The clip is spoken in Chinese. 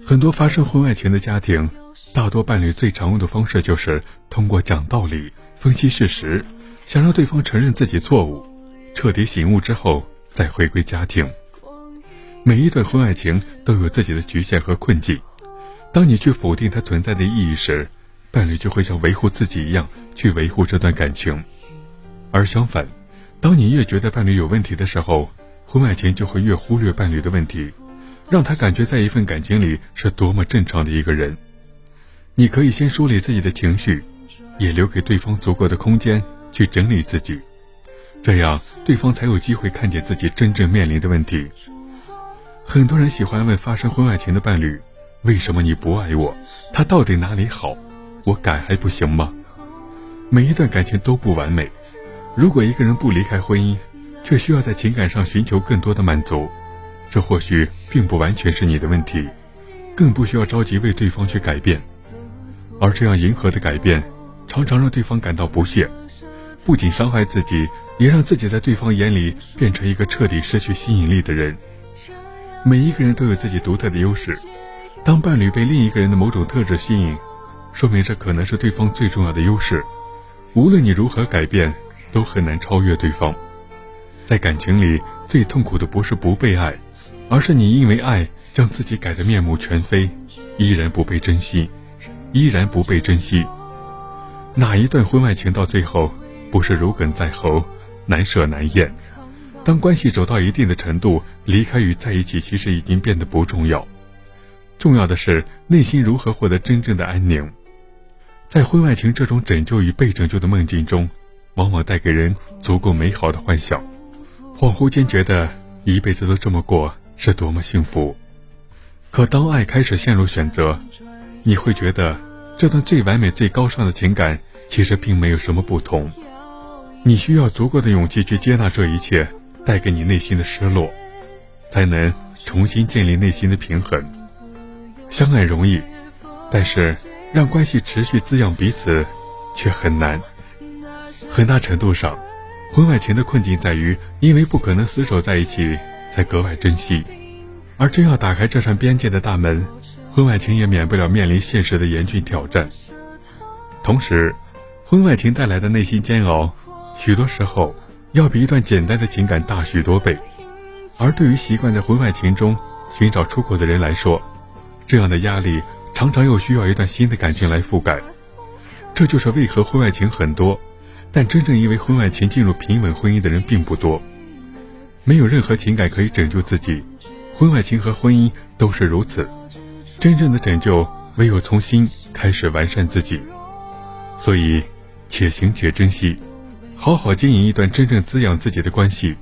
很多发生婚外情的家庭，大多伴侣最常用的方式就是通过讲道理、分析事实，想让对方承认自己错误，彻底醒悟之后再回归家庭。每一段婚外情都有自己的局限和困境，当你去否定它存在的意义时，伴侣就会像维护自己一样去维护这段感情；而相反，当你越觉得伴侣有问题的时候，婚外情就会越忽略伴侣的问题。让他感觉在一份感情里是多么正常的一个人。你可以先梳理自己的情绪，也留给对方足够的空间去整理自己，这样对方才有机会看见自己真正面临的问题。很多人喜欢问发生婚外情的伴侣：“为什么你不爱我？他到底哪里好？我改还不行吗？”每一段感情都不完美，如果一个人不离开婚姻，却需要在情感上寻求更多的满足。这或许并不完全是你的问题，更不需要着急为对方去改变，而这样迎合的改变，常常让对方感到不屑，不仅伤害自己，也让自己在对方眼里变成一个彻底失去吸引力的人。每一个人都有自己独特的优势，当伴侣被另一个人的某种特质吸引，说明这可能是对方最重要的优势。无论你如何改变，都很难超越对方。在感情里，最痛苦的不是不被爱。而是你因为爱将自己改得面目全非，依然不被珍惜，依然不被珍惜。哪一段婚外情到最后不是如鲠在喉，难舍难咽？当关系走到一定的程度，离开与在一起其实已经变得不重要，重要的是内心如何获得真正的安宁。在婚外情这种拯救与被拯救的梦境中，往往带给人足够美好的幻想，恍惚间觉得一辈子都这么过。是多么幸福！可当爱开始陷入选择，你会觉得这段最完美、最高尚的情感其实并没有什么不同。你需要足够的勇气去接纳这一切带给你内心的失落，才能重新建立内心的平衡。相爱容易，但是让关系持续滋养彼此却很难。很大程度上，婚外情的困境在于，因为不可能厮守在一起。才格外珍惜，而真要打开这扇边界的大门，婚外情也免不了面临现实的严峻挑战。同时，婚外情带来的内心煎熬，许多时候要比一段简单的情感大许多倍。而对于习惯在婚外情中寻找出口的人来说，这样的压力常常又需要一段新的感情来覆盖。这就是为何婚外情很多，但真正因为婚外情进入平稳婚姻的人并不多。没有任何情感可以拯救自己，婚外情和婚姻都是如此。真正的拯救，唯有从心开始完善自己。所以，且行且珍惜，好好经营一段真正滋养自己的关系。